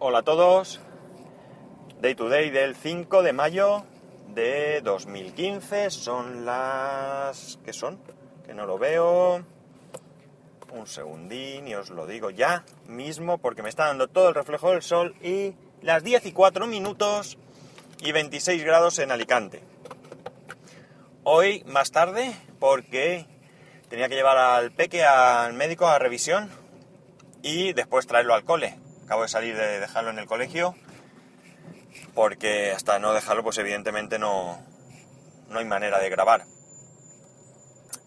Hola a todos. Day to day del 5 de mayo de 2015. Son las... ¿Qué son? Que no lo veo. Un segundín y os lo digo ya mismo porque me está dando todo el reflejo del sol y las 10 y 4 minutos y 26 grados en Alicante. Hoy más tarde porque tenía que llevar al peque al médico a revisión y después traerlo al cole. Acabo de salir de dejarlo en el colegio porque hasta no dejarlo pues evidentemente no, no hay manera de grabar.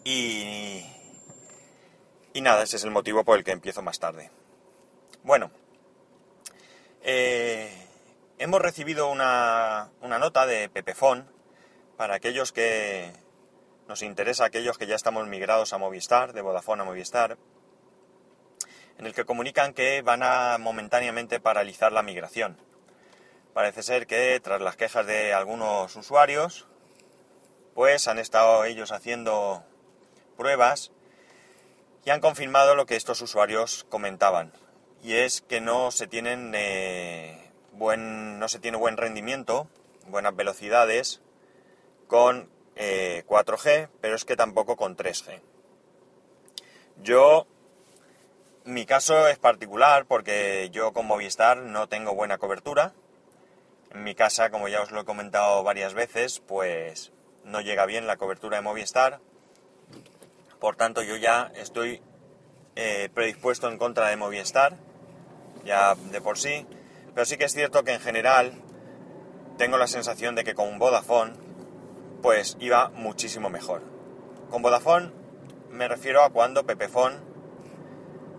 Y, y nada, ese es el motivo por el que empiezo más tarde. Bueno, eh, hemos recibido una, una nota de Pepefon para aquellos que nos interesa, aquellos que ya estamos migrados a Movistar, de Vodafone a Movistar, en el que comunican que van a momentáneamente paralizar la migración. Parece ser que tras las quejas de algunos usuarios, pues han estado ellos haciendo pruebas y han confirmado lo que estos usuarios comentaban. Y es que no se tienen eh, buen, no se tiene buen rendimiento, buenas velocidades con 4G, eh, pero es que tampoco con 3G. Yo mi caso es particular porque yo con Movistar no tengo buena cobertura. En mi casa, como ya os lo he comentado varias veces, pues no llega bien la cobertura de Movistar. Por tanto, yo ya estoy eh, predispuesto en contra de Movistar, ya de por sí. Pero sí que es cierto que en general tengo la sensación de que con Vodafone, pues iba muchísimo mejor. Con Vodafone me refiero a cuando Pepefone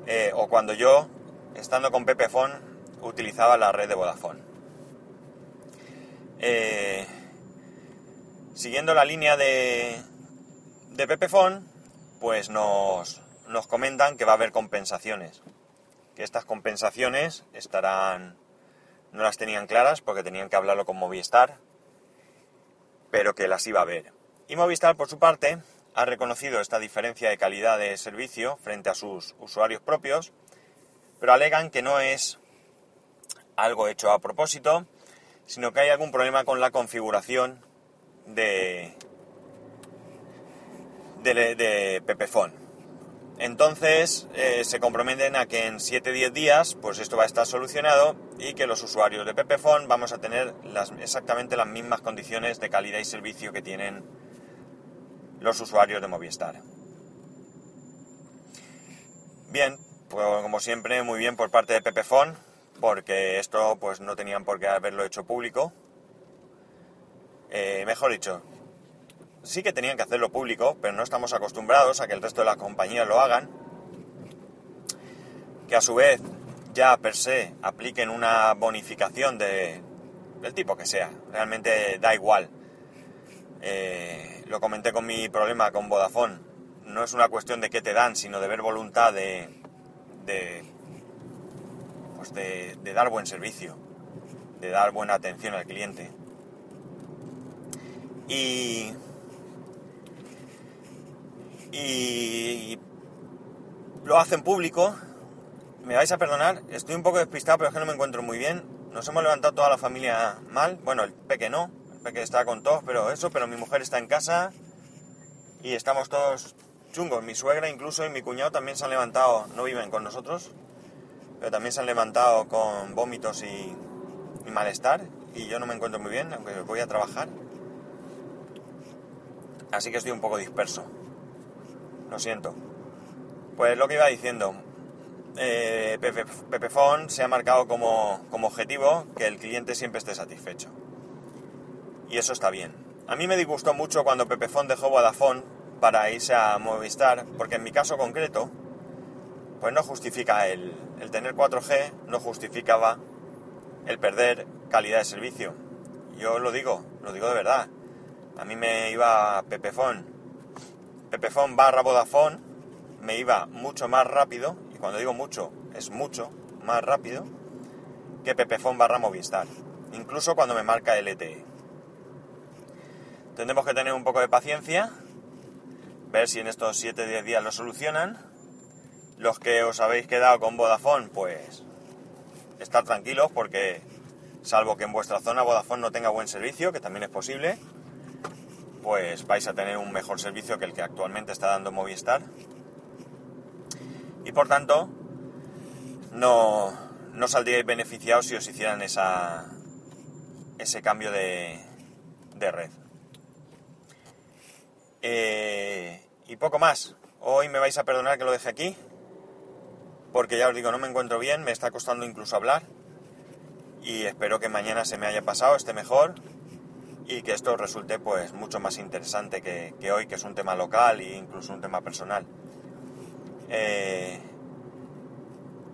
eh, o cuando yo, estando con Pepefon, utilizaba la red de Vodafone. Eh, siguiendo la línea de, de Pepefon, pues nos, nos comentan que va a haber compensaciones. Que estas compensaciones estarán, no las tenían claras porque tenían que hablarlo con Movistar, pero que las iba a haber. Y Movistar, por su parte, ha reconocido esta diferencia de calidad de servicio frente a sus usuarios propios, pero alegan que no es algo hecho a propósito, sino que hay algún problema con la configuración de, de, de Pepefon. Entonces eh, se comprometen a que en 7-10 días pues esto va a estar solucionado y que los usuarios de Pepefon vamos a tener exactamente las mismas condiciones de calidad y servicio que tienen los usuarios de Movistar. Bien, pues como siempre, muy bien por parte de Pepefon, porque esto pues no tenían por qué haberlo hecho público. Eh, mejor dicho, sí que tenían que hacerlo público, pero no estamos acostumbrados a que el resto de las compañías lo hagan. Que a su vez ya per se apliquen una bonificación de, del tipo que sea. Realmente da igual. Eh, lo comenté con mi problema con Vodafone, no es una cuestión de qué te dan, sino de ver voluntad de, de, pues de, dar buen servicio, de dar buena atención al cliente. Y, y lo hacen público. Me vais a perdonar, estoy un poco despistado, pero es que no me encuentro muy bien. Nos hemos levantado toda la familia mal. Bueno, el peque no, que está con todos, pero eso, pero mi mujer está en casa y estamos todos chungos. Mi suegra incluso y mi cuñado también se han levantado, no viven con nosotros, pero también se han levantado con vómitos y, malestar y yo no me encuentro muy bien, aunque voy a trabajar. Así que estoy un poco disperso. Lo siento. Pues lo que iba diciendo, eh, Pepefon se ha marcado como, como objetivo que el cliente siempre esté satisfecho y eso está bien. A mí me disgustó mucho cuando Pepefon dejó Vodafone para irse a Movistar, porque en mi caso concreto, pues no justifica el, el tener 4G, no justificaba el perder calidad de servicio. Yo lo digo, lo digo de verdad. A mí me iba Pepefon, Pepefon barra Vodafone, me iba mucho más rápido, y cuando digo mucho, es mucho más rápido, que Pepefon barra Movistar. Incluso cuando me marca LTE. Tendremos que tener un poco de paciencia, ver si en estos 7-10 días lo solucionan. Los que os habéis quedado con Vodafone, pues estar tranquilos porque salvo que en vuestra zona Vodafone no tenga buen servicio, que también es posible, pues vais a tener un mejor servicio que el que actualmente está dando Movistar. Y por tanto, no, no saldríais beneficiados si os hicieran esa, ese cambio de, de red. Eh, y poco más. Hoy me vais a perdonar que lo deje aquí, porque ya os digo, no me encuentro bien, me está costando incluso hablar y espero que mañana se me haya pasado, esté mejor y que esto resulte pues mucho más interesante que, hoy, que es un tema local e incluso un tema personal. Eh,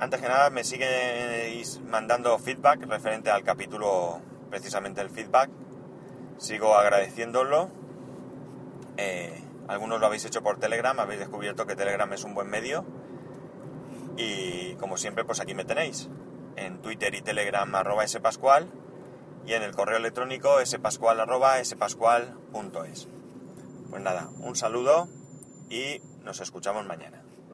antes que nada me sigueis mandando feedback referente al capítulo, precisamente el feedback. Sigo agradeciéndolo. Eh, algunos lo habéis hecho por Telegram, habéis descubierto que Telegram es un buen medio. Y como siempre, pues aquí me tenéis en Twitter y Telegram arroba spascual y en el correo electrónico spascual arroba spascual.es. Pues nada, un saludo y nos escuchamos mañana.